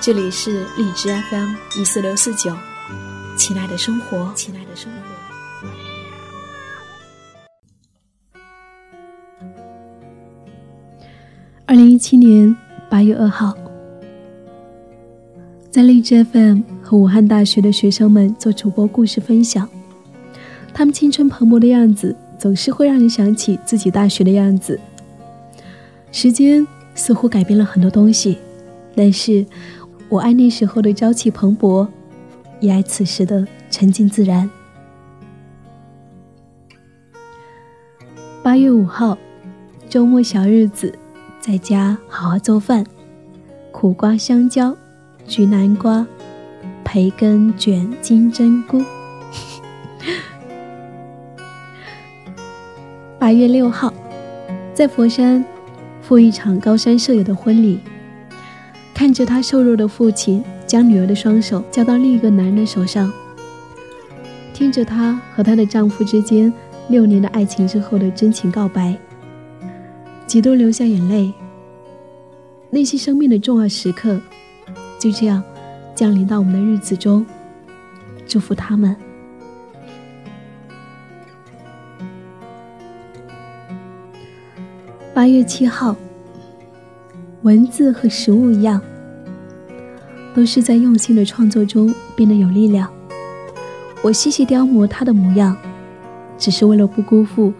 这里是荔枝 FM 一四六四九，亲爱的生活，亲爱的生活。二零一七年八月二号，在荔枝 FM 和武汉大学的学生们做主播故事分享，他们青春蓬勃的样子，总是会让人想起自己大学的样子。时间似乎改变了很多东西。但是，我爱那时候的朝气蓬勃，也爱此时的沉静自然。八月五号，周末小日子，在家好好做饭，苦瓜香蕉，焗南瓜，培根卷金针菇。八月六号，在佛山，赴一场高山舍友的婚礼。看着他瘦弱的父亲将女儿的双手交到另一个男人的手上，听着她和她的丈夫之间六年的爱情之后的真情告白，几度流下眼泪。那些生命的重要时刻，就这样降临到我们的日子中，祝福他们。八月七号。文字和食物一样，都是在用心的创作中变得有力量。我细细雕磨它的模样，只是为了不辜负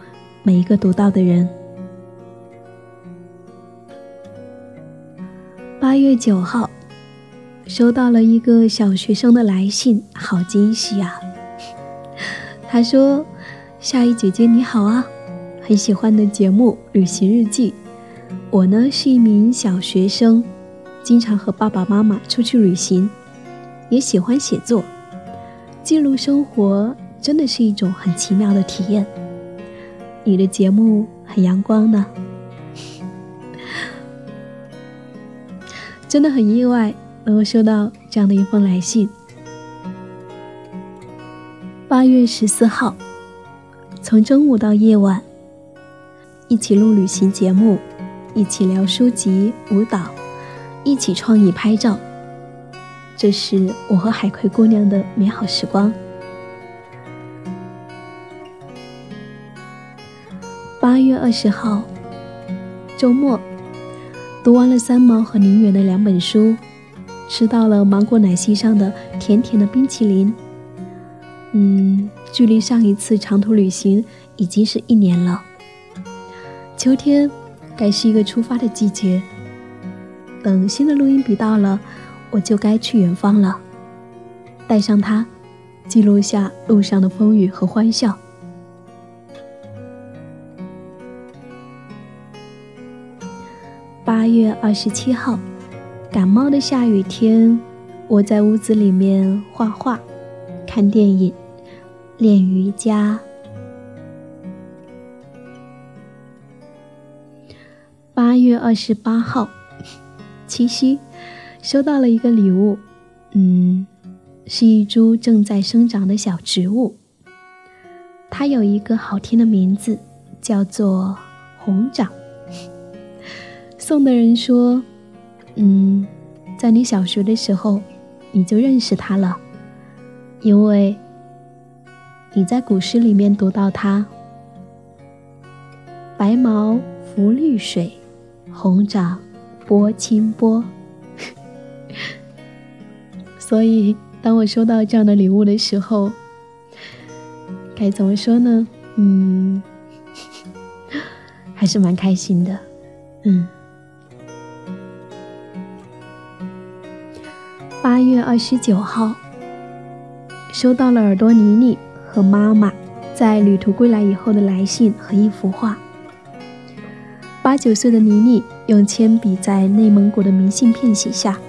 每一个读到的人。八月九号，收到了一个小学生的来信，好惊喜啊！他说：“夏依姐姐你好啊，很喜欢的节目《旅行日记》。”我呢是一名小学生，经常和爸爸妈妈出去旅行，也喜欢写作，记录生活真的是一种很奇妙的体验。你的节目很阳光呢，真的很意外能够收到这样的一封来信。八月十四号，从中午到夜晚，一起录旅行节目。一起聊书籍、舞蹈，一起创意拍照。这是我和海葵姑娘的美好时光。八月二十号，周末，读完了三毛和宁远的两本书，吃到了芒果奶昔上的甜甜的冰淇淋。嗯，距离上一次长途旅行已经是一年了。秋天。该是一个出发的季节。等新的录音笔到了，我就该去远方了。带上它，记录下路上的风雨和欢笑。八月二十七号，感冒的下雨天，我在屋子里面画画、看电影、练瑜伽。月二十八号，七夕，收到了一个礼物，嗯，是一株正在生长的小植物。它有一个好听的名字，叫做红掌。送的人说，嗯，在你小学的时候，你就认识它了，因为你在古诗里面读到它：白毛浮绿水。红掌拨清波，所以当我收到这样的礼物的时候，该怎么说呢？嗯，还是蛮开心的。嗯，八月二十九号，收到了耳朵妮妮和妈妈在旅途归来以后的来信和一幅画。八九岁的妮妮用铅笔在内蒙古的明信片写下：“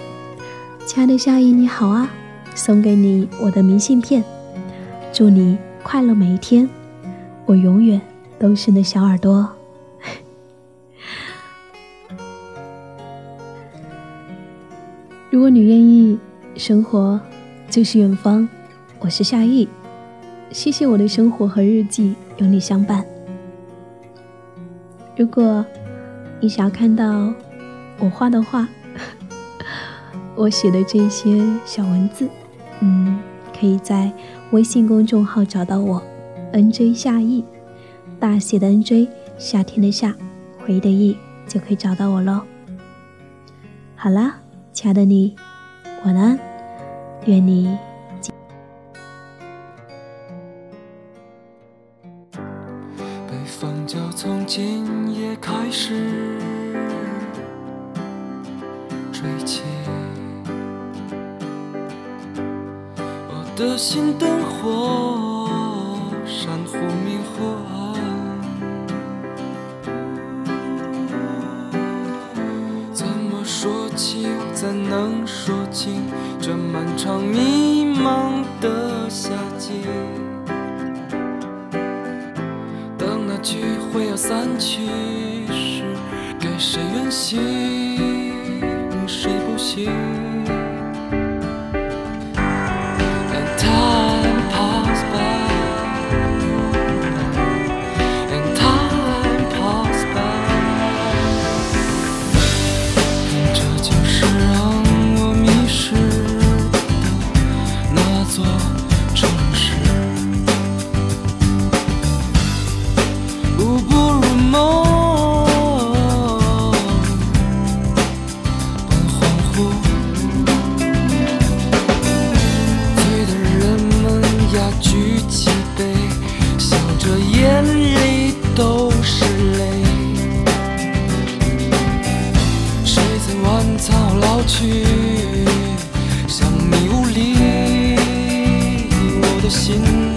亲爱的夏意，你好啊！送给你我的明信片，祝你快乐每一天。我永远都是你的小耳朵。如果你愿意，生活就是远方。我是夏意，谢谢我的生活和日记有你相伴。如果你想要看到我画的画，我写的这些小文字，嗯，可以在微信公众号找到我，nj 夏意，大写的 nj，夏天的夏，回忆的忆，就可以找到我喽。好啦，亲爱的你，晚安，愿你。的心灯火，珊瑚明火怎么说起，怎能说清这漫长迷茫的夏季？等那聚会要散去时，给谁远行，谁不行心。